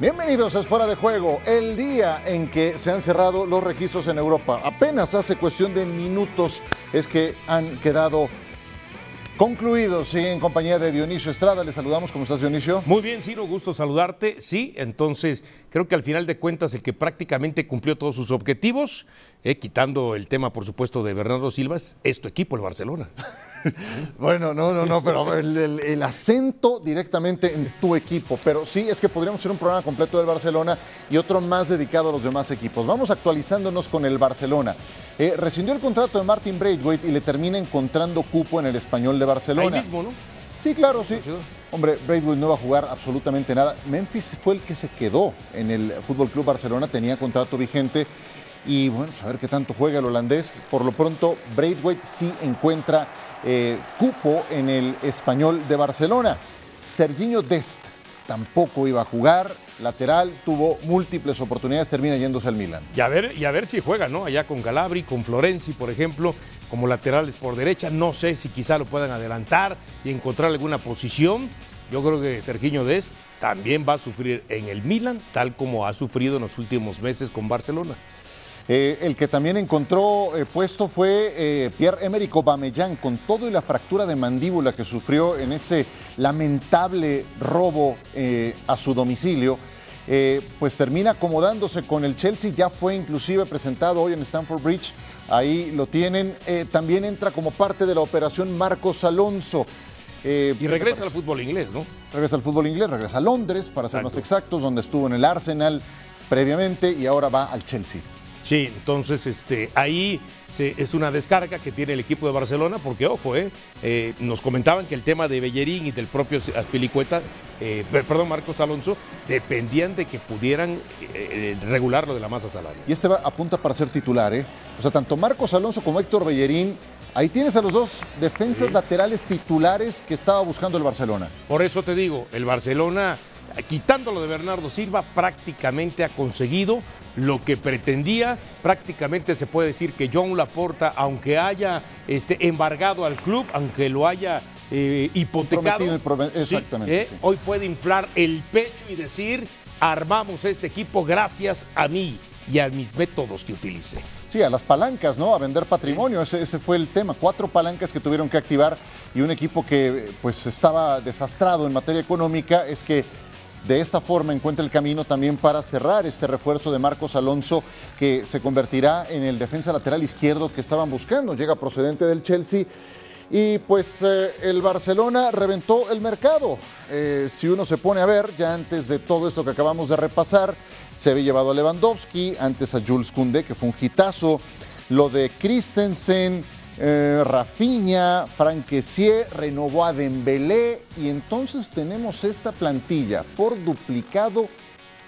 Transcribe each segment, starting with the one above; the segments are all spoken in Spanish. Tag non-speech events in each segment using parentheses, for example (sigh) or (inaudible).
Bienvenidos a Fuera de Juego, el día en que se han cerrado los registros en Europa. Apenas hace cuestión de minutos es que han quedado concluidos, sí, en compañía de Dionisio Estrada. Le saludamos, ¿cómo estás, Dionisio? Muy bien, Ciro, gusto saludarte. Sí, entonces creo que al final de cuentas el que prácticamente cumplió todos sus objetivos, eh, quitando el tema, por supuesto, de Bernardo Silvas, es tu equipo, el Barcelona. (laughs) Bueno, no, no, no, pero el, el, el, acento directamente en tu equipo. Pero sí, es que podríamos hacer un programa completo del Barcelona y otro más dedicado a los demás equipos. Vamos actualizándonos con el Barcelona. Eh, rescindió el contrato de Martin Braithwaite y le termina encontrando cupo en el español de Barcelona. Ahí mismo, ¿no? Sí, claro, sí. Hombre, Braithwaite no va a jugar absolutamente nada. Memphis fue el que se quedó en el Fútbol Club Barcelona, tenía contrato vigente. Y bueno, pues a ver qué tanto juega el holandés. Por lo pronto, Braithwaite sí encuentra eh, cupo en el español de Barcelona. Serginho Dest tampoco iba a jugar, lateral, tuvo múltiples oportunidades, termina yéndose al Milan. Y a ver, y a ver si juega, ¿no? Allá con Galabri, con Florenzi, por ejemplo, como laterales por derecha. No sé si quizá lo puedan adelantar y encontrar alguna posición. Yo creo que Serginho Dest también va a sufrir en el Milan, tal como ha sufrido en los últimos meses con Barcelona. Eh, el que también encontró eh, puesto fue eh, Pierre-Emerick Aubameyang, con todo y la fractura de mandíbula que sufrió en ese lamentable robo a su domicilio. pues termina acomodándose con el Chelsea, ya fue inclusive presentado hoy en Stamford Bridge, ahí lo tienen. también entra como parte de la operación Marcos Alonso. y regresa al fútbol inglés, ¿no? Regresa al fútbol inglés, regresa a Londres, para ser más exactos, donde estuvo en el Arsenal previamente y ahora va al Chelsea. Sí, entonces este, ahí se, es una descarga que tiene el equipo de Barcelona, porque ojo, eh, eh, nos comentaban que el tema de Bellerín y del propio Aspilicueta, eh, perdón, Marcos Alonso, dependían de que pudieran eh, regular lo de la masa salarial. Y este va, apunta para ser titular, ¿eh? O sea, tanto Marcos Alonso como Héctor Bellerín, ahí tienes a los dos defensas sí. laterales titulares que estaba buscando el Barcelona. Por eso te digo, el Barcelona, quitándolo de Bernardo Silva, prácticamente ha conseguido lo que pretendía. Prácticamente se puede decir que John Laporta, aunque haya este, embargado al club, aunque lo haya eh, hipotecado, exactamente, ¿sí? Eh, hoy puede inflar el pecho y decir, armamos este equipo gracias a mí y a mis métodos que utilicé. Sí, a las palancas, ¿no? A vender patrimonio, ese, ese, fue el tema. Cuatro palancas que tuvieron que activar y un equipo que pues estaba desastrado en materia económica es que de esta forma encuentra el camino también para cerrar este refuerzo de Marcos Alonso que se convertirá en el defensa lateral izquierdo que estaban buscando. Llega procedente del Chelsea y pues eh, el Barcelona reventó el mercado. Eh, si uno se pone a ver, ya antes de todo esto que acabamos de repasar, se había llevado a Lewandowski, antes a Jules Koundé, que fue un hitazo, lo de Christensen, eh, Rafinha, renovó a Dembélé y entonces tenemos esta plantilla por duplicado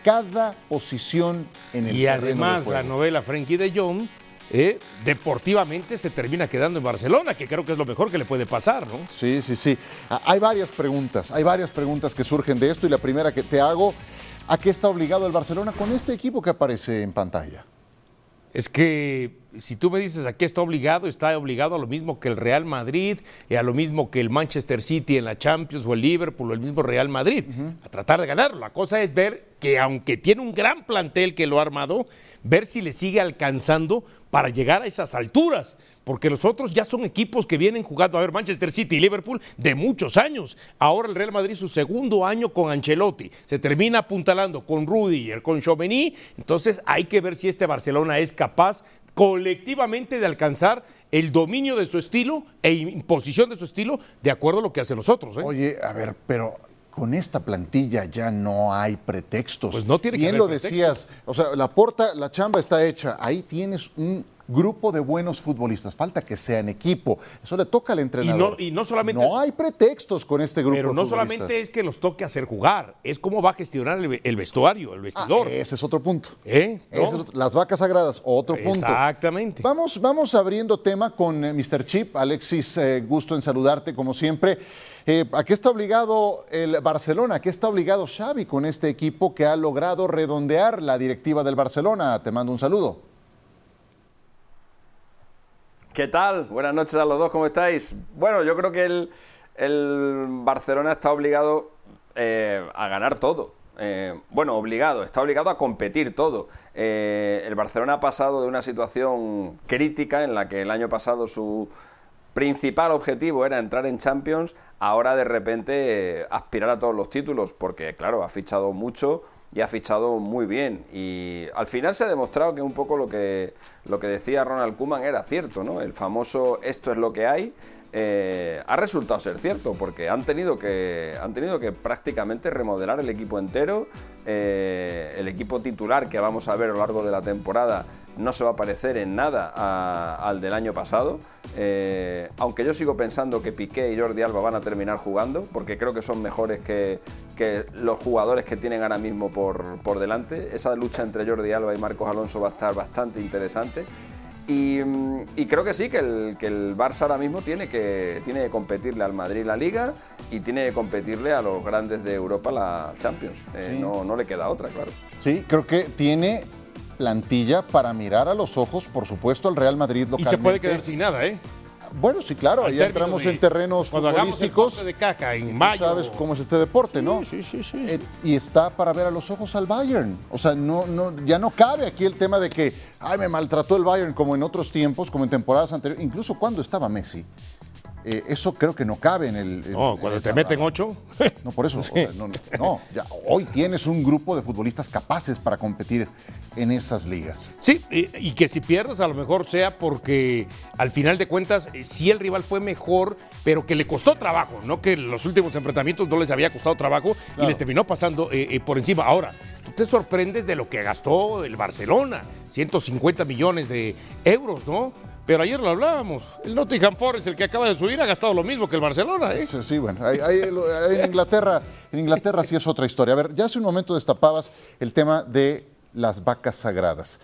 cada posición en el Y además la novela Frankie de Jong eh, deportivamente se termina quedando en Barcelona, que creo que es lo mejor que le puede pasar, ¿no? Sí, sí, sí. Hay varias preguntas, hay varias preguntas que surgen de esto y la primera que te hago, ¿a qué está obligado el Barcelona con este equipo que aparece en pantalla? Es que si tú me dices a qué está obligado, está obligado a lo mismo que el Real Madrid, y a lo mismo que el Manchester City en la Champions o el Liverpool o el mismo Real Madrid, uh -huh. a tratar de ganarlo. La cosa es ver que aunque tiene un gran plantel que lo ha armado, ver si le sigue alcanzando para llegar a esas alturas. Porque los otros ya son equipos que vienen jugando, a ver, Manchester City y Liverpool de muchos años. Ahora el Real Madrid su segundo año con Ancelotti. Se termina apuntalando con Rudiger, con Chauveny. Entonces hay que ver si este Barcelona es capaz colectivamente de alcanzar el dominio de su estilo e imposición de su estilo de acuerdo a lo que hacen los otros. ¿eh? Oye, a ver, pero con esta plantilla ya no hay pretextos. Pues no tiene Bien que lo haber decías, o sea, la porta, la chamba está hecha, ahí tienes un grupo de buenos futbolistas, falta que sean equipo, eso le toca al entrenador. Y no, y no solamente no hay pretextos con este grupo. Pero no solamente es que los toque hacer jugar, es cómo va a gestionar el, el vestuario, el vestidor. Ah, ese es otro punto. ¿Eh? ¿No? Es otro, las vacas sagradas, otro punto. Exactamente. Vamos, vamos abriendo tema con eh, Mr. Chip. Alexis, eh, gusto en saludarte como siempre. Eh, ¿A qué está obligado el Barcelona? ¿A qué está obligado Xavi con este equipo que ha logrado redondear la directiva del Barcelona? Te mando un saludo. ¿Qué tal? Buenas noches a los dos, ¿cómo estáis? Bueno, yo creo que el, el Barcelona está obligado eh, a ganar todo. eh, bueno, obligado, está obligado a competir todo. Eh, el Barcelona ha pasado de una situación crítica en la que el año pasado su principal objetivo era entrar en Champions, ahora de repente aspirar a todos los títulos, porque claro, ha fichado mucho y ha fichado muy bien. Y al final se ha demostrado que un poco lo que, lo que decía Ronald Kuman era cierto, ¿no? El famoso esto es lo que hay. Eh, ha resultado ser cierto porque han tenido que han tenido que prácticamente remodelar el equipo entero eh, el equipo titular que vamos a ver a lo largo de la temporada no se va a parecer en nada al del año pasado eh, aunque yo sigo pensando que Piqué y Jordi Alba van a terminar jugando porque creo que son mejores que, que los jugadores que tienen ahora mismo por, por delante esa lucha entre Jordi Alba y Marcos Alonso va a estar bastante interesante y, creo que sí, que el, que el Barça ahora mismo tiene que, tiene que competirle al Madrid la Liga y tiene que competirle a los grandes de Europa la Champions. Eh, no, no le queda otra, claro. Sí, creo que tiene plantilla para mirar a los ojos, por supuesto, al Real Madrid localmente. Y se puede quedar sin nada, ¿eh? Bueno, sí, claro, ahí entramos en terrenos cuando futbolísticos. de caja en mayo. Sabes cómo es este deporte, ¿no? Sí, sí, sí. Eh, y está para ver a los ojos al Bayern. O sea, no, no, ya no cabe aquí el tema de que, ay, me maltrató el Bayern como en otros tiempos, como en temporadas anteriores, incluso cuando estaba Messi. Eh, eso creo que no cabe en el. no, cuando te meten ocho. No, por eso. (laughs) no, ya, hoy tienes un grupo de futbolistas capaces para competir en esas ligas. Sí, y, que si pierdes a lo mejor sea porque al final de cuentas, eh, sí el rival fue mejor, pero que le costó trabajo, no que los últimos enfrentamientos no les había costado trabajo y les terminó pasando eh, por encima. Ahora, tú te sorprendes de lo que gastó el Barcelona, 150 millones de euros, ¿no? Pero ayer lo hablábamos. El Nottingham Forest, el que acaba de subir, ha gastado lo mismo que el Barcelona. ¿eh? Sí, sí, bueno. en, Inglaterra, en Inglaterra sí es otra historia. A ver, ya hace un momento destapabas el tema de las vacas sagradas.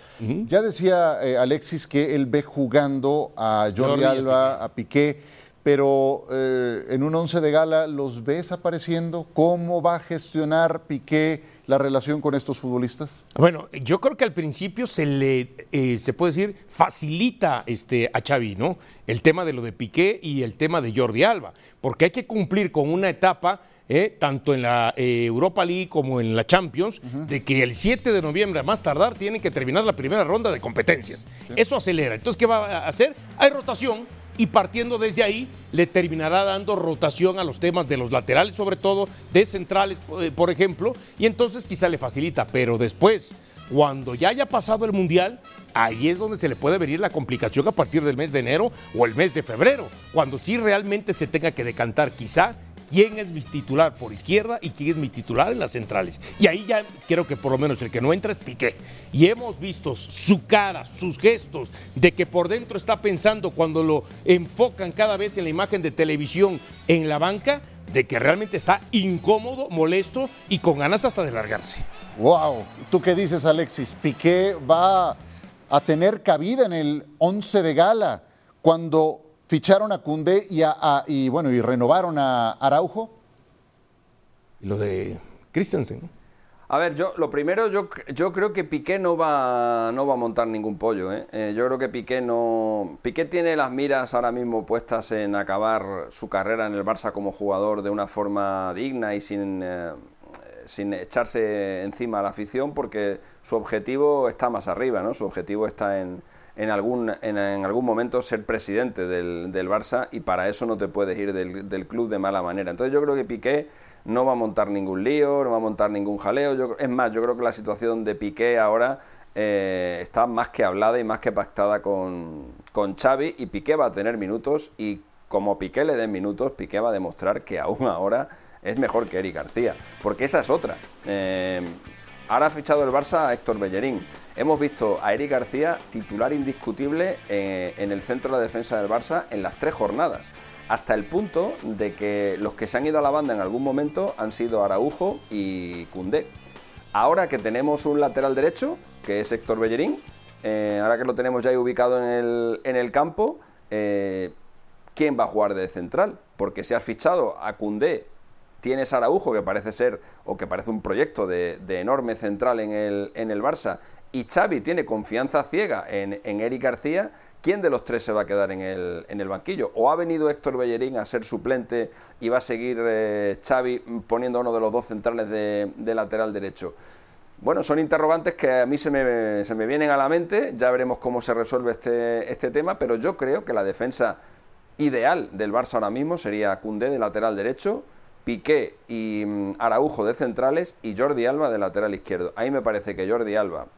Ya decía eh, Alexis que él ve jugando a Jordi, Alba, a Piqué, pero eh, en un once de gala los ves apareciendo. ¿Cómo va a gestionar Piqué? la relación con estos futbolistas? Bueno, yo creo que al principio se le, eh, se puede decir, facilita este, a Xavi, ¿no? El tema de lo de Piqué y el tema de Jordi Alba, porque hay que cumplir con una etapa eh, tanto en la eh, Europa League como en la Champions, de que el 7 de noviembre a más tardar tienen que terminar la primera ronda de competencias. Eso acelera. Entonces, ¿qué va a hacer? Hay rotación y partiendo desde ahí le terminará dando rotación a los temas de los laterales, sobre todo de centrales, eh, por ejemplo, y entonces quizá le facilita, pero después, cuando ya haya pasado el Mundial, ahí es donde se le puede venir la complicación a partir del mes de enero o el mes de febrero, cuando sí realmente se tenga que decantar quizá quién es mi titular por izquierda y quién es mi titular en las centrales. Y ahí ya creo que por lo menos el que no entra es Piqué. Y hemos visto su cara, sus gestos, de que por dentro está pensando cuando lo enfocan cada vez en la imagen de televisión en la banca, de que realmente está incómodo, molesto y con ganas hasta de largarse. Wow, ¿tú qué dices, Alexis? Piqué va a tener cabida en el 11 de gala cuando ficharon a Cundé y, a, y, bueno, y renovaron a Araujo. Y lo de Christensen. A ver, yo lo primero, yo, yo creo que Piqué no va, no va a montar ningún pollo. ¿eh? ¿eh? yo creo que Piqué no. Piqué tiene las miras ahora mismo puestas en acabar su carrera en el Barça como jugador de una forma digna y sin, eh, sin echarse encima a la afición, porque su objetivo está más arriba, ¿no? Su objetivo está en, en algún, en, algún momento ser presidente del, del, Barça y para eso no te puedes ir del, club de mala manera. Entonces yo creo que Piqué no va a montar ningún lío, no va a montar ningún jaleo. Es más, yo creo que la situación de Piqué ahora eh, está más que hablada y más que pactada con, con Xavi y Piqué va a tener minutos y como Piqué le den minutos, Piqué va a demostrar que aún ahora es mejor que Eric García, porque esa es otra. Eh, ahora ha fichado el Barça a Héctor Bellerín Hemos visto a Eric García titular indiscutible eh, en el centro de la defensa del Barça en las tres jornadas, hasta el punto de que los que se han ido a la banda en algún momento han sido Araujo y Cundé. Ahora que tenemos un lateral derecho, que es Héctor Bellerín, eh, ahora que lo tenemos ya ubicado en el, campo, eh, ¿quién va a jugar de central? Porque si has fichado a Cundé, tienes Araujo, que parece ser, o que parece un proyecto de, enorme central en el, en el Barça, y Xavi tiene confianza ciega en, en Eric García, ¿quién de los tres se va a quedar en el, en el banquillo? ¿O ha venido Héctor Bellerín a ser suplente y va a seguir eh, Xavi poniendo a uno de los dos centrales de, de lateral derecho? Bueno, son interrogantes que a mí se me, se me, vienen a la mente, ya veremos cómo se resuelve este, este tema, pero yo creo que la defensa ideal del Barça ahora mismo sería Cundé de lateral derecho, Piqué y mm, Araujo de centrales y Jordi Alba de lateral izquierdo. Ahí me parece que Jordi Alba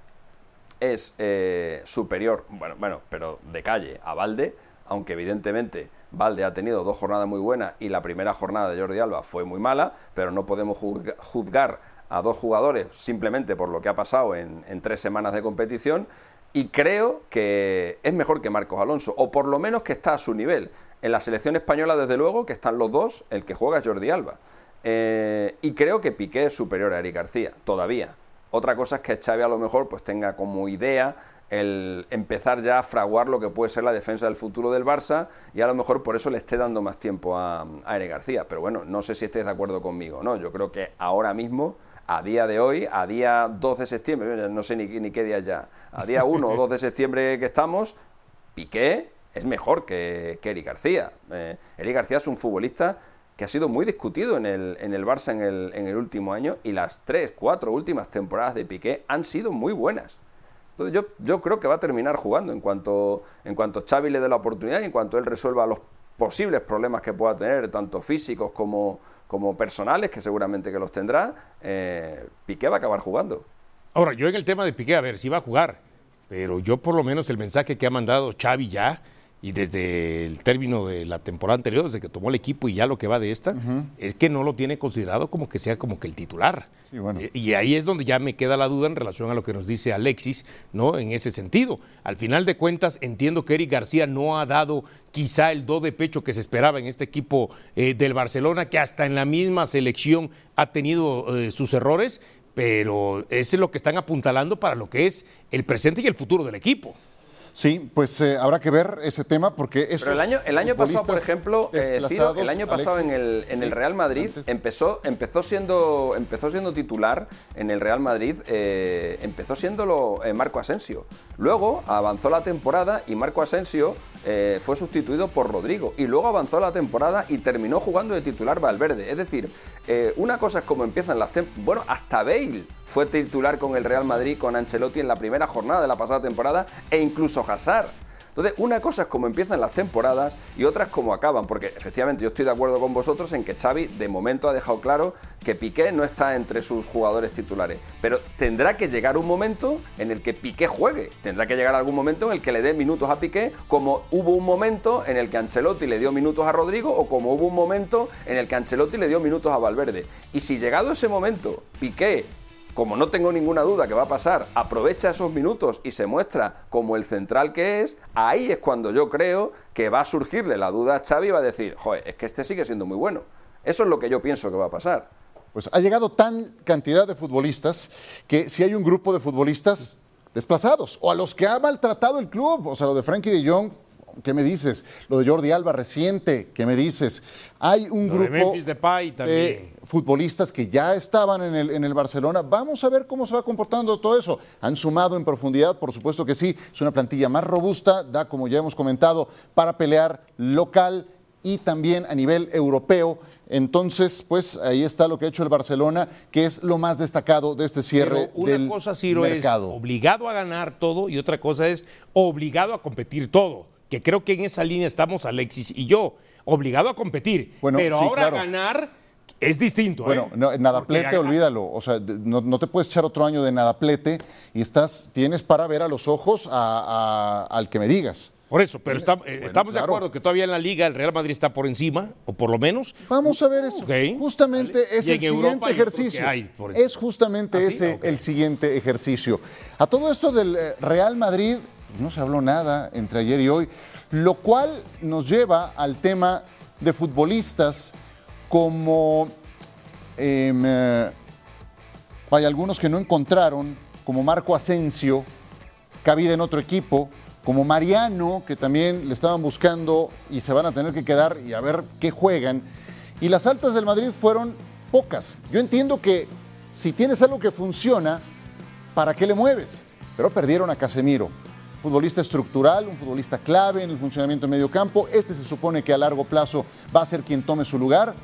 es eh, superior, bueno, bueno, pero de calle a Valde, aunque evidentemente Valde ha tenido dos jornadas muy buenas y la primera jornada de Jordi Alba fue muy mala, pero no podemos juzgar a dos jugadores simplemente por lo que ha pasado en, en tres semanas de competición y creo que es mejor que Marcos Alonso, o por lo menos que está a su nivel. En la selección española, desde luego, que están los dos, el que juega es Jordi Alba. Eh, y creo que Piqué es superior a Eric García, todavía. Otra cosa es que Xavi a lo mejor pues tenga como idea el empezar ya a fraguar lo que puede ser la defensa del futuro del Barça y a lo mejor por eso le esté dando más tiempo a, a Eric García. Pero bueno, no sé si estés de acuerdo conmigo, ¿no? Yo creo que ahora mismo a día de hoy, a día 2 de septiembre, no sé ni, qué día ya, a día 1 o 2 de septiembre que estamos, Piqué es mejor que, que Eric García. Eh, Eric García es un futbolista que ha sido muy discutido en el, en el Barça en el, en el último año y las 3, 4 últimas temporadas de Piqué han sido muy buenas. Entonces yo, yo creo que va a terminar jugando en cuanto, en cuanto Xavi le dé la oportunidad y en cuanto él resuelva los posibles problemas que pueda tener, tanto físicos como, como personales, que seguramente que los tendrá, eh, Piqué va a acabar jugando. Ahora, yo en el tema de Piqué, a ver, si va a jugar, pero yo por lo menos el mensaje que ha mandado Xavi ya, y desde el término de la temporada anterior, desde que tomó el equipo y ya lo que va de esta, es que no lo tiene considerado como que sea como que el titular. Sí, bueno. y, y ahí es donde ya me queda la duda en relación a lo que nos dice Alexis, ¿no? En ese sentido. Al final de cuentas, entiendo que Eric García no ha dado quizá el do de pecho que se esperaba en este equipo eh, del Barcelona, que hasta en la misma selección ha tenido eh, sus errores, pero ese es lo que están apuntalando para lo que es el presente y el futuro del equipo. Sí, pues eh, habrá que ver ese tema porque Pero el año, el año pasado, por ejemplo, eh, Ciro, el año pasado en el, en el Real Madrid empezó, empezó, siendo, empezó siendo titular en el Real Madrid, eh, empezó siéndolo eh, Marco Asensio. Luego avanzó la temporada y Marco Asensio eh, fue sustituido por Rodrigo. Y luego avanzó la temporada y terminó jugando de titular Valverde. Es decir, eh, una cosa es como empiezan las temporadas. Bueno, hasta Bale fue titular con el Real Madrid, con Ancelotti en la primera jornada de la pasada temporada, e incluso Hazard. Entonces, una cosa es cómo empiezan las temporadas y otra es cómo acaban, porque efectivamente yo estoy de acuerdo con vosotros en que Xavi de momento ha dejado claro que Piqué no está entre sus jugadores titulares, pero tendrá que llegar un momento en el que Piqué juegue, tendrá que llegar algún momento en el que le dé minutos a Piqué, como hubo un momento en el que Ancelotti le dio minutos a Rodrigo o como hubo un momento en el que Ancelotti le dio minutos a Valverde. Y si llegado ese momento Piqué como no tengo ninguna duda que va a pasar, aprovecha esos minutos y se muestra como el central que es, ahí es cuando yo creo que va a surgirle la duda a Xavi y va a decir, joder, es que este sigue siendo muy bueno. Eso es lo que yo pienso que va a pasar. Pues ha llegado tan cantidad de futbolistas que si hay un grupo de futbolistas desplazados o a los que ha maltratado el club, o sea, lo de Frankie de Jong, ¿qué me dices? Lo de Jordi Alba reciente, ¿qué me dices? Hay un Lo de grupo Memphis Depay también. de futbolistas que ya estaban en el, en el Barcelona. Vamos a ver cómo se va comportando todo eso. Han sumado en profundidad, por supuesto que sí. Es una plantilla más robusta, da, como ya hemos comentado, para pelear local y también a nivel europeo. Entonces, pues ahí está lo que ha hecho el Barcelona, que es lo más destacado de este cierre Pero una del cosa, Ciro, mercado. es obligado a ganar todo y otra cosa es obligado a competir todo. Que creo que en esa línea estamos Alexis y yo. Obligado a competir. Bueno, pero sí, ahora claro. ganar es distinto. Bueno, ¿eh? no, nadaplete, olvídalo. O sea, no, no te puedes echar otro año de nadaplete y estás, tienes para ver a los ojos a- a- al que me digas. Por eso, pero está- eh, estamos de acuerdo que todavía en la liga el Real Madrid está por encima, o por lo menos. Vamos a ver eso. Justamente vale. es el Europa siguiente ejercicio. Es justamente ¿Ah, ese el siguiente ejercicio. A todo esto del eh, Real Madrid no se habló nada entre ayer y hoy, lo cual nos lleva al tema de futbolistas como em, eh, hay algunos que no encontraron, como Marco Asensio, cabida en otro equipo, como Mariano, que también le estaban buscando y se van a tener que quedar y a ver qué juegan. Y las altas del Madrid fueron pocas. Yo entiendo que si tienes algo que funciona, ¿para qué le mueves? pero perdieron a Casemiro. Futbolista estructural, un futbolista clave en el funcionamiento de medio campo. Este se supone que a largo plazo va a ser quien tome su lugar.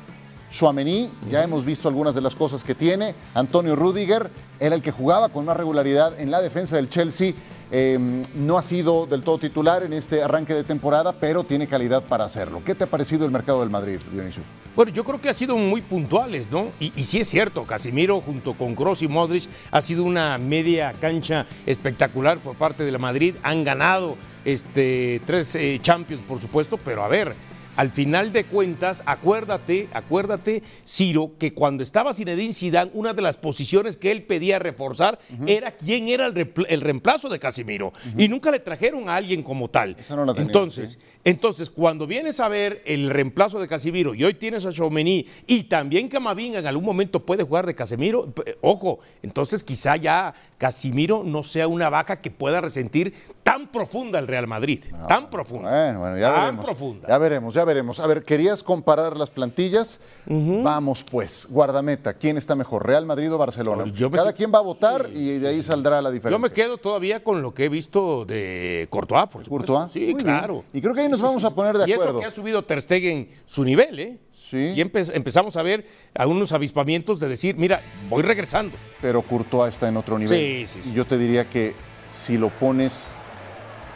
Chouameni, ya hemos visto algunas de las cosas que tiene. Antonio Rudiger era el que jugaba con más regularidad en la defensa del Chelsea. Eh, no ha sido del todo titular en este arranque de temporada, pero tiene calidad para hacerlo. ¿Qué te ha parecido el mercado del Madrid, Dionisio? Bueno, yo creo que ha sido muy puntuales, ¿no? Y, y sí es cierto, Casimiro junto con Kroos y Modric ha sido una media cancha espectacular por parte de la Madrid. Han ganado este, tres eh, Champions, por supuesto, pero a ver, al final de cuentas, acuérdate, acuérdate, Ciro, que cuando estaba Zinedine Zidane, una de las posiciones que él pedía reforzar era quién era el, reemplazo de Casimiro. Y nunca le trajeron a alguien como tal. Esa no la tenía, entonces, sí. Entonces, cuando vienes a ver el reemplazo de Casimiro y hoy tienes a Chaumení y también Camavinga en algún momento puede jugar de Casemiro, p- ojo, entonces quizá ya Casimiro no sea una vaca que pueda resentir tan profunda el Real Madrid, tan profunda. Bueno, bueno, ya tan veremos. profunda. Ya veremos, ya veremos. A ver, querías comparar las plantillas. Vamos pues, guardameta, ¿quién está mejor, Real Madrid o Barcelona? Yo me Cada quien va a votar y de ahí saldrá la diferencia. Yo me quedo todavía con lo que he visto de Courtois, por supuesto. Courtois. Sí, Muy bien. claro. Y creo que ahí nos vamos a poner de y acuerdo. eso que ha subido Ter Stegen su nivel, ¿eh? Sí. Y empe- empezamos a ver algunos avispamientos de decir, mira, voy regresando. Pero Courtois está en otro nivel. Sí, sí, sí. Y yo te diría que si lo pones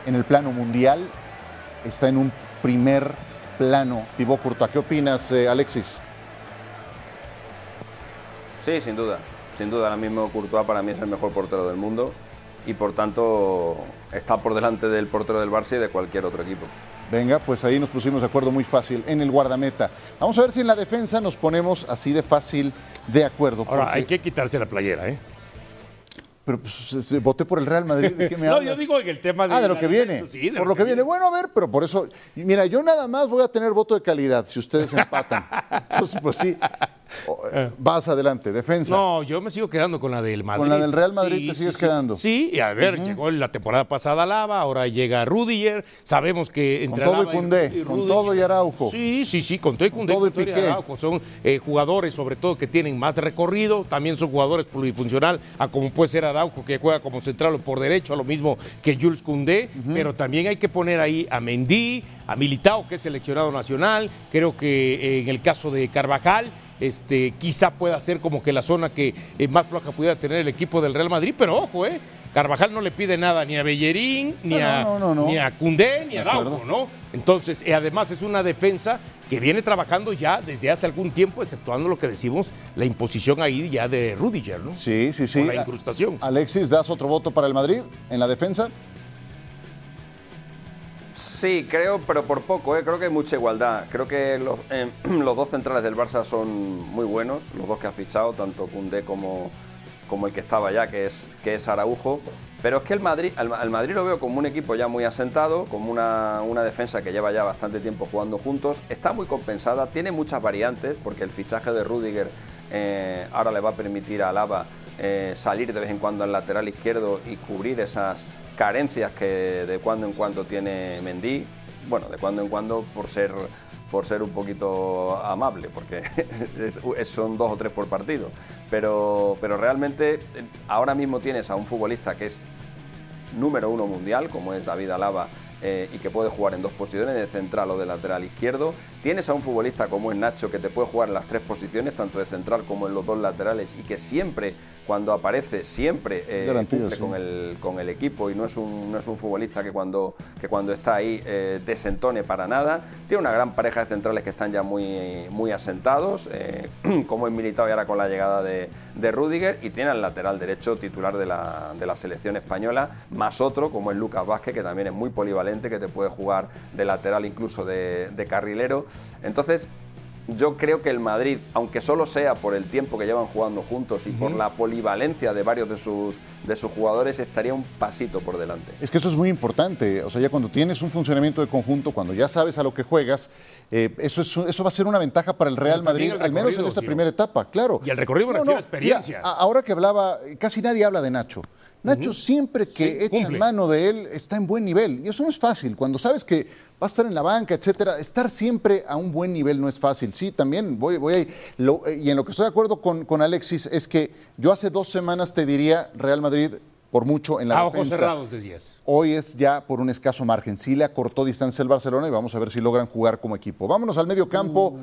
en el plano mundial, está en un primer plano. Thibaut Courtois, ¿qué opinas, eh, Alexis? Sí, sin duda. Sin duda, ahora mismo Courtois para mí es el mejor portero del mundo y por tanto está por delante del portero del Barça y de cualquier otro equipo. Venga, pues ahí nos pusimos de acuerdo muy fácil en el guardameta. Vamos a ver si en la defensa nos ponemos así de fácil de acuerdo. Ahora, porque- hay que quitarse la playera, ¿eh? Pero pues, voté por el Real Madrid, ¿de qué me (laughs) No, hablas? yo digo en el tema de. Ah, de lo que viene. defensa, sí, de por lo que viene. Bueno, a ver, pero por eso. Mira, yo nada más voy a tener voto de calidad si ustedes empatan. (laughs) Entonces, pues sí. O, eh, Vas adelante, defensa. No, yo me sigo quedando con la del Madrid. Con la del Real Madrid te sigues quedando. Sí, y a ver, llegó la temporada pasada Lava, ahora llega Rudiger. Sabemos que Con entre todo y Koundé, con todo y Araujo. Sí, sí, sí, con todo y Koundé, todo y con Piqué. Araujo. Son eh, jugadores, sobre todo, que tienen más recorrido. También son jugadores plurifuncional, a como puede ser Araujo, que juega como central o por derecho, a lo mismo que Jules Koundé. Pero también hay que poner ahí a Mendy, a Militao, que es seleccionado nacional. Creo que eh, en el caso de Carvajal, este, quizá pueda ser como que la zona que eh, más floja pudiera tener el equipo del Real Madrid, pero ojo, ¿eh? Carvajal no le pide nada ni a Bellerín, ni, No, a, no, ni a Cundé, ni a De. Araujo, ¿no? Entonces, eh, además es una defensa que viene trabajando ya desde hace algún tiempo, exceptuando lo que decimos, la imposición ahí ya de Rudiger, ¿no? Sí, sí, sí. Por la incrustación. Alexis, ¿das otro voto para el Madrid en la defensa? Sí, creo, pero por poco, ¿eh? creo que hay mucha igualdad. Creo que los, eh, (clears throat) los dos centrales del Barça son muy buenos, los dos que ha fichado, tanto Cundé como, como el que estaba ya, que es, que es Araujo. Pero es que el Madrid, al Madrid lo veo como un equipo ya muy asentado, como una, una defensa que lleva ya bastante tiempo jugando juntos. Está muy compensada, tiene muchas variantes, porque el fichaje de Rudiger eh, ahora le va a permitir a Lava eh, salir de vez en cuando al lateral izquierdo y cubrir esas carencias que de cuando en cuando tiene Mendy. Bueno, de cuando en cuando por ser por ser un poquito amable, porque (laughs) son dos o tres por partido. Pero, pero realmente eh, ahora mismo tienes a un futbolista que es número uno mundial, como es David Alaba, eh, y que puede jugar en dos posiciones, de central o de lateral izquierdo. Tienes a un futbolista como es Nacho, que te puede jugar en las tres posiciones, tanto de central como en los dos laterales, y que siempre, cuando aparece, siempre eh, cumple sí. con, el, con el equipo, y no es un, no es un futbolista que cuando, que cuando está ahí eh, desentone para nada. Tiene una gran pareja de centrales que están ya muy, muy asentados, eh, (clears throat) como es militado y ahora con la llegada de, de Rudiger, y tiene al lateral derecho titular de la, de la selección española, más otro como es Lucas Vázquez, que también es muy polivalente, que te puede jugar de lateral incluso de, de carrilero. Entonces, yo creo que el Madrid, aunque solo sea por el tiempo que llevan jugando juntos y por la polivalencia de varios de sus, de sus jugadores, estaría un pasito por delante. Es que eso es muy importante. O sea, ya cuando tienes un funcionamiento de conjunto, cuando ya sabes a lo que juegas, eh, eso, es, eso va a ser una ventaja para el Real Madrid, el al menos en esta primera etapa, claro. Y el recorrido me refiero a experiencia. mira, ahora que hablaba, casi nadie habla de Nacho. Nacho siempre que Sí, echan cumple. mano de él está en buen nivel. Y eso no es fácil. Cuando sabes que va a estar en la banca, etcétera, estar siempre a un buen nivel no es fácil. Sí, también voy, voy ahí. Lo- eh, y en lo que estoy de acuerdo con, con Alexis es que yo hace dos semanas te diría, Real Madrid, por mucho en la A ojos defensa. cerrados, decías. Hoy es ya por un escaso margen. Sí le acortó distancia el Barcelona y vamos a ver si logran jugar como equipo. Vámonos al medio campo.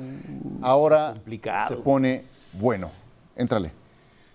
Ahora complicado. se pone bueno. Éntrale.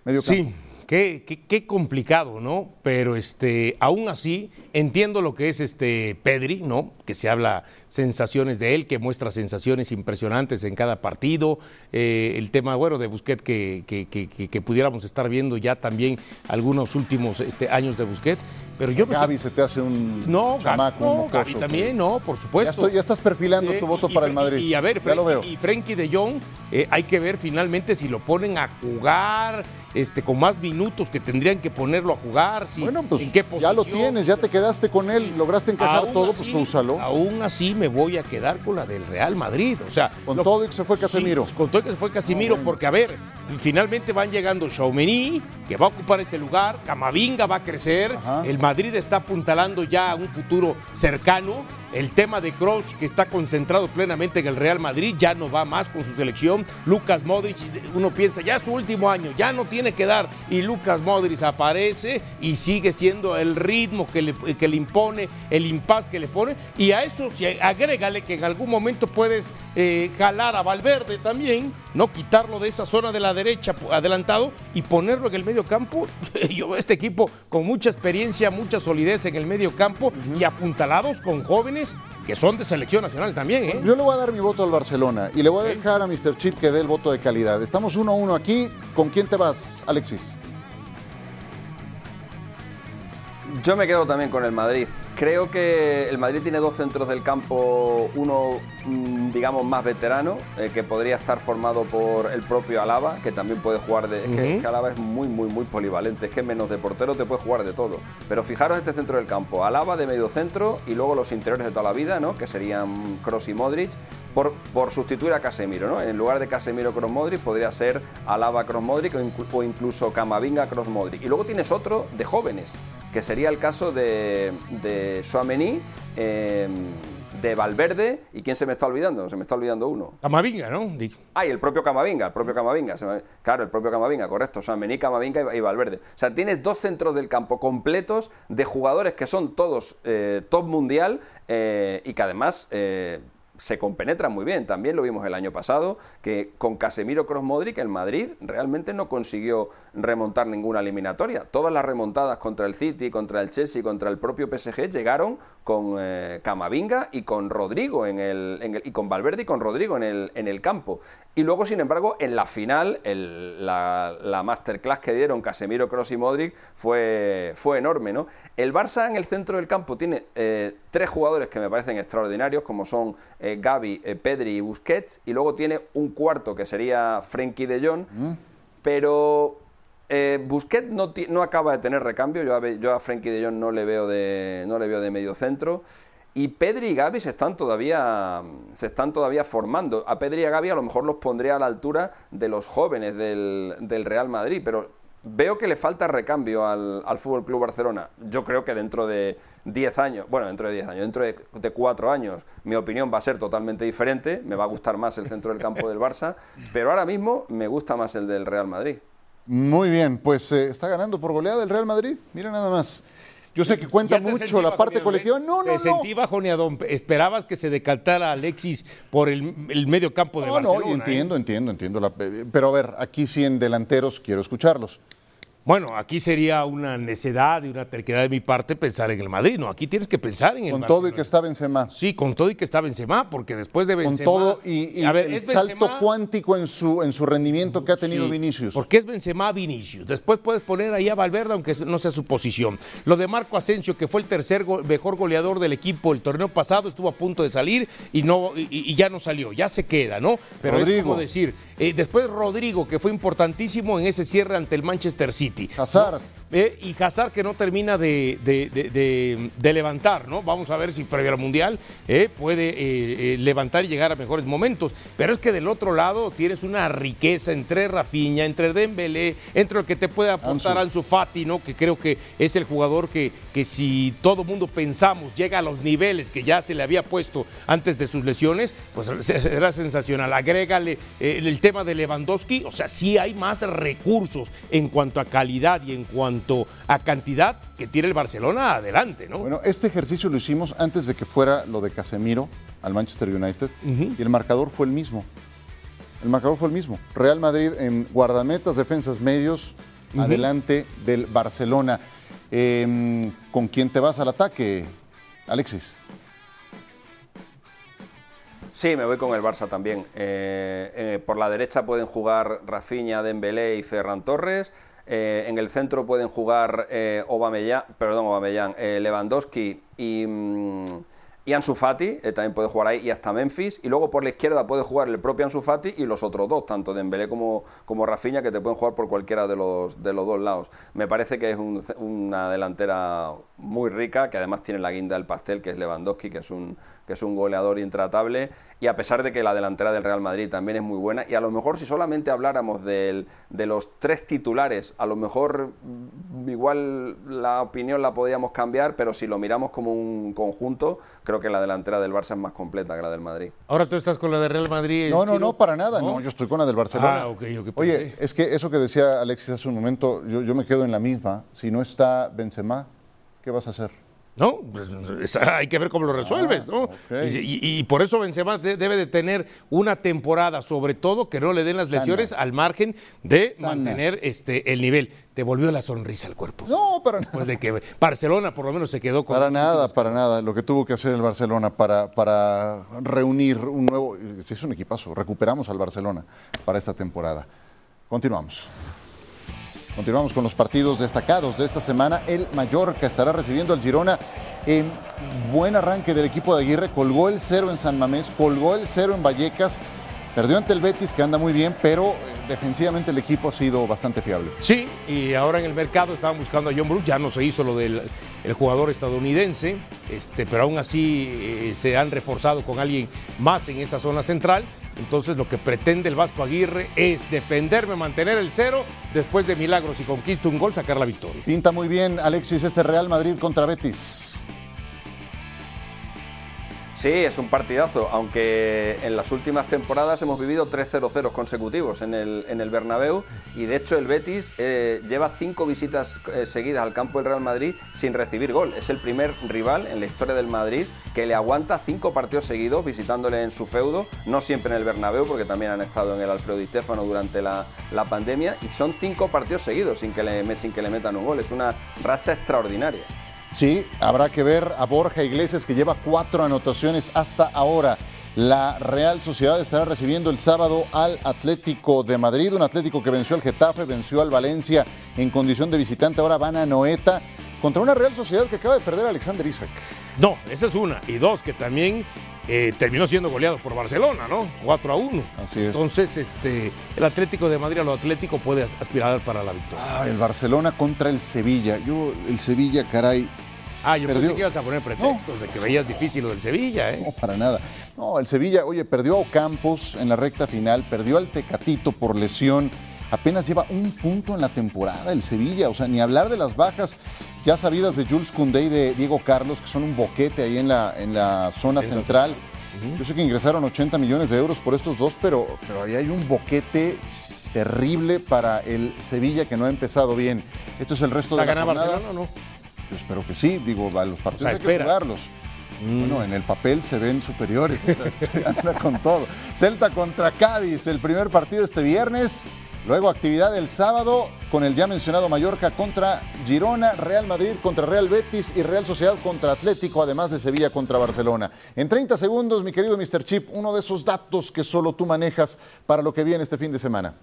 Medio campo. Sí, qué, qué- qué complicado, ¿no? Pero este, aún así, entiendo lo que es este Pedri, ¿no? Que se habla sensaciones de él, que muestra sensaciones impresionantes en cada partido. Eh, el tema, bueno, de Busquets que, que- que- pudiéramos estar viendo ya también algunos últimos este, años de Busquets. Pero yo me Gaby se te hace un No, chamaco, no, Gaby también, no, por Ya, supuesto. estoy- ya estás perfilando Eh, tu voto y- para y- el Madrid. Y, a ver, ya lo Fren- veo. y Frenkie de Jong, eh, hay que ver finalmente si lo ponen a jugar, este, con más minutos que tendrían que ponerlo a jugar, si, bueno, pues en qué ya lo posición. tienes, ya te quedaste con él, lograste encajar todo, así- pues úsalo. Aún así me voy a quedar con la del Real Madrid. O sea, Con lo- todo y que se fue Sí, Casemiro. pues, con todo y que se fue Casimiro, porque a ver, finalmente van llegando Xiaomení, que va a ocupar ese lugar, Camavinga va a crecer, Ajá. el Madrid está apuntalando ya a un futuro cercano, el tema de Kroos, que está concentrado plenamente en el Real Madrid, ya no va más con su selección, Lucas Modric, uno piensa, ya es su último año, ya no tiene que dar, y Lucas Modric aparece y sigue siendo el ritmo que le, que le impone, el impas que le pone, y a eso si agrégale que en algún momento puedes eh, jalar a Valverde también, no quitarlo de esa zona de la derecha adelantado y ponerlo en el medio campo. (laughs) Yo veo este equipo con mucha experiencia, mucha solidez en el medio campo y apuntalados con jóvenes que son de selección nacional también, ¿eh? Yo le voy a dar mi voto al Barcelona y le voy a dejar a Mr. Chip que dé el voto de calidad. Estamos uno a uno aquí. ¿Con quién te vas, Alexis? Yo me quedo también con el Madrid. Creo que el Madrid tiene dos centros del campo, uno mm, digamos más veterano, eh, que podría estar formado por el propio Alaba, que también puede jugar de... Es que, Ujú. es que Alaba es muy, muy, muy polivalente, es que menos de portero te puede jugar de todo. Pero fijaros este centro del campo, Alaba de medio centro y luego los interiores de toda la vida, ¿no? que serían Cross y Modric, por, por sustituir a Casemiro. ¿no? En lugar de Casemiro Cross Modric podría ser Alaba Cross Modric o incluso Camavinga Cross Modric. Y luego tienes otro de jóvenes, que sería el caso de, de Tchouaméni, eh, de Valverde, ¿y quién se me está olvidando? Se me está olvidando uno. Camavinga, ¿no? Ah, y el propio Camavinga, el propio Camavinga. me- Claro, el propio Camavinga, correcto. O sea, Mení, Camavinga y Valverde. O sea, tienes dos centros del campo completos de jugadores que son todos eh, top mundial eh, y que además se compenetran muy bien. También lo vimos el año pasado, que con Casemiro Cross Modric el Madrid realmente no consiguió remontar ninguna eliminatoria. Todas las remontadas contra el City, contra el Chelsea, contra el propio PSG llegaron con eh, Camavinga y con Rodrigo en el, y con Valverde y con Rodrigo en el, en el campo. Y luego, sin embargo, en la final, el- la, la masterclass que dieron Casemiro, Cross y Modric fue, fue enorme, ¿no? El Barça en el centro del campo tiene eh, tres jugadores que me parecen extraordinarios, como son eh, Gavi, eh, Pedri y Busquets, y luego tiene un cuarto que sería Frenkie de Jong, pero eh, Busquets no, acaba de tener recambio. Yo a, yo a Frenkie de Jong no le veo de, no le veo de medio centro. Y Pedri y Gavi se están todavía se están todavía formando. A Pedri y a Gavi a lo mejor los pondría a la altura de los jóvenes del, del Real Madrid, pero veo que le falta recambio al, al Fútbol Club Barcelona. Yo creo que dentro de 10 años, bueno, dentro de 10 años, dentro de, de 4 años, mi opinión va a ser totalmente diferente. Me va a gustar más el centro del campo del Barça, pero ahora mismo me gusta más el del Real Madrid. Muy bien, pues eh, está ganando por goleada el Real Madrid. Mira nada más. Yo sé que cuenta mucho la parte colectiva. ¿eh? No, no, Te no. sentí bajoneado. Esperabas que se decantara Alexis por el, el medio campo de No, Barcelona. no, ¿eh? entiendo, entiendo, entiendo. la- pero a ver, aquí sí en delanteros quiero escucharlos. Bueno, aquí sería una necedad y una terquedad de mi parte pensar en el Madrid. No, aquí tienes que pensar en el Con todo y que está Benzema. Sí, con todo y que está Benzema, porque después de Con Benzema... todo y, y a ver, el es salto Benzema- cuántico en su, en su rendimiento que ha tenido Sí, Vinicius. Porque es Benzema Vinicius. Después puedes poner ahí a Valverde, aunque no sea su posición. Lo de Marco Asensio, que fue el tercer go- mejor goleador del equipo el torneo pasado, estuvo a punto de salir y no y, y ya no salió, ya se queda, ¿no? Pero es Rodrigo. como decir, eh, después Rodrigo, que fue importantísimo en ese cierre ante el Manchester City. Hazard. Eh, y Hazard que no termina de, de- de- de- de levantar, ¿no? Vamos a ver si previo al Mundial eh, puede eh, levantar y llegar a mejores momentos. Pero es que del otro lado tienes una riqueza entre Rafinha, entre Dembélé, entre el que te puede aportar Ansu. Ansu Fati, ¿no? Que creo que es el jugador que, que si todo mundo pensamos llega a los niveles que ya se le había puesto antes de sus lesiones, pues (laughs) será sensacional. Agrégale el tema de Lewandowski, o sea, sí hay más recursos en cuanto a calidad y en cuanto cuanto a cantidad que tiene el Barcelona adelante, ¿no? Bueno, este ejercicio lo hicimos antes de que fuera lo de Casemiro al Manchester United y el marcador fue el mismo. El marcador fue el mismo. Real Madrid en guardametas, defensas medios, adelante del Barcelona. Em, ¿Con quién te vas al ataque, Alexis? Sí, me voy con el Barça también. Eh, eh, por la derecha pueden jugar Rafinha, Dembélé y Ferran Torres. Eh, en el centro pueden jugar eh, perdón, Aubameyang, Lewandowski y... Mm, y Ansu Fati eh, también puede jugar ahí y hasta Memphis. Y luego por la izquierda puede jugar el propio Ansu Fati y los otros dos, tanto Dembélé como, como Rafinha, que te pueden jugar por cualquiera de los, de los dos lados. Me parece que es una delantera muy rica, que además tiene la guinda del pastel, que es Lewandowski, que es un, que es un goleador intratable, y a pesar de que la delantera del Real Madrid también es muy buena, y a lo mejor si solamente habláramos de los tres titulares, a lo mejor mm, igual la opinión la podríamos cambiar, pero si lo miramos como un conjunto, creo que la delantera del Barça es más completa que la del Madrid. Ahora tú estás con la del Real Madrid. No, no, no, para nada, ¿no? yo estoy con la del Barcelona. Ah, Oye, es que eso que decía Alexis hace un momento, yo, yo me quedo en la misma. Si no está Benzema, ¿qué vas a hacer? ¿No? Pues, hay que ver cómo lo resuelves, ¿no? Ah, y, por eso Benzema debe de tener una temporada, sobre todo que no le den las lesiones al margen de mantener este el nivel. Te volvió la sonrisa al cuerpo. No, para nada. Después de que Barcelona por lo menos se quedó con... Para nada, para nada. Lo que tuvo que hacer el Barcelona para, para reunir un nuevo... Es un equipazo. Recuperamos al Barcelona para esta temporada. Continuamos. Continuamos con los partidos destacados de esta semana. El Mallorca estará recibiendo al Girona en buen arranque del equipo de Aguirre. Colgó el cero en San Mamés, colgó el cero en Vallecas. Perdió ante el Betis, que anda muy bien, pero eh, defensivamente el equipo ha sido bastante fiable. Sí, y ahora en el mercado estaban buscando a John Brook, ya no se hizo lo del jugador estadounidense, este, pero aún así eh, se han reforzado con alguien más en esa zona central. Entonces lo que pretende el Vasco Aguirre es defenderme, mantener el cero, después de milagros y conquista un gol, sacar la victoria. Pinta muy bien, Alexis, este Real Madrid contra Betis. Sí, es un partidazo, aunque en las últimas temporadas hemos vivido 3-0-0 consecutivos en el, en el Bernabéu y de hecho el Betis eh, lleva cinco visitas eh, seguidas al campo del Real Madrid sin recibir gol. Es el primer rival en la historia del Madrid que le aguanta cinco partidos seguidos visitándole en su feudo, no siempre en el Bernabéu porque también han estado en el Alfredo Di Stefano durante la, pandemia y son cinco partidos seguidos sin que, sin que le metan un gol. Es una racha extraordinaria. Sí, habrá que ver a Borja Iglesias que lleva cuatro anotaciones hasta ahora. La Real Sociedad estará recibiendo el sábado al Atlético de Madrid, un Atlético que venció al Getafe, venció al Valencia en condición de visitante, ahora van a Noeta contra una Real Sociedad que acaba de perder a Alexander Isaac. No, esa es una. Y dos, que también eh, terminó siendo goleado por Barcelona, ¿no? 4 a 1. Así es. Entonces, este, el Atlético de Madrid a lo Atlético puede aspirar para la victoria. Ah, el Barcelona contra el Sevilla. Yo, el Sevilla, caray, Ah, yo pensé que ibas a poner pretextos de que veías difícil lo del Sevilla, ¿eh? No, para nada. No, el Sevilla, oye, perdió a Ocampos en la recta final, perdió al Tecatito por lesión. Apenas lleva un punto en la temporada el Sevilla, o sea, ni hablar de las bajas ya sabidas de Jules Koundé y de Diego Carlos, que son un boquete ahí en la, en la zona central. Yo sé que ingresaron 80 millones de euros por estos dos, pero, pero ahí hay un boquete terrible para el Sevilla que no ha empezado bien. Esto es el resto de la jornada. Barcelona o no? Espero que sí, digo, a los partidos hay que jugarlos. Mm. Bueno, en el papel se ven superiores, (laughs) este, anda con todo. Celta contra Cádiz, el primer partido este viernes. Luego actividad el sábado con el ya mencionado Mallorca contra Girona, Real Madrid contra Real Betis y Real Sociedad contra Atlético, además de Sevilla contra Barcelona. En 30 segundos, mi querido Mr. Chip, uno de esos datos que solo tú manejas para lo que viene este fin de semana.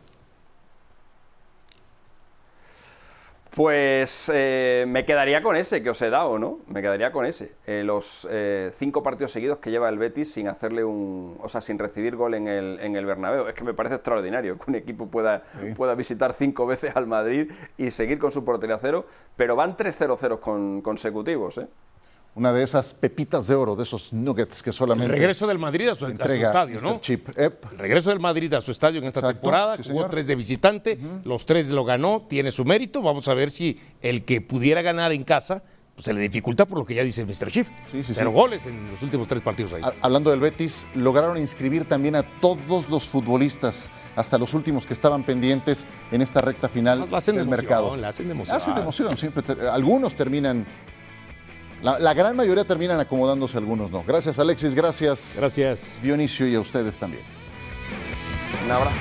Pues eh, me quedaría con ese que os he dado, ¿no? Me quedaría con ese. Eh, los eh, cinco partidos seguidos que lleva el Betis sin hacerle un. O sea, sin recibir gol en el, en el Bernabéu. Es que me parece extraordinario que un equipo pueda, pueda visitar cinco veces al Madrid y seguir con su portería cero, pero van 3-0-0 con, consecutivos, ¿eh? Una de esas pepitas de oro, de esos nuggets que solamente. El regreso del Madrid a su, estadio, ¿no? Chip. El regreso del Madrid a su estadio en esta temporada, jugó tres de visitante, los tres lo ganó, tiene su mérito. Vamos a ver si el que pudiera ganar en casa pues, se le dificulta por lo que ya dice Mr. Chip. Cero goles en los últimos tres partidos ahí. Hablando del Betis, lograron inscribir también a todos los futbolistas, hasta los últimos que estaban pendientes en esta recta final del mercado. La hacen de emoción. Hacen de emoción, siempre. Algunos terminan la, gran mayoría terminan acomodándose, algunos no. Gracias, Alexis. Gracias. Gracias. Dionisio y a ustedes también. Un abrazo.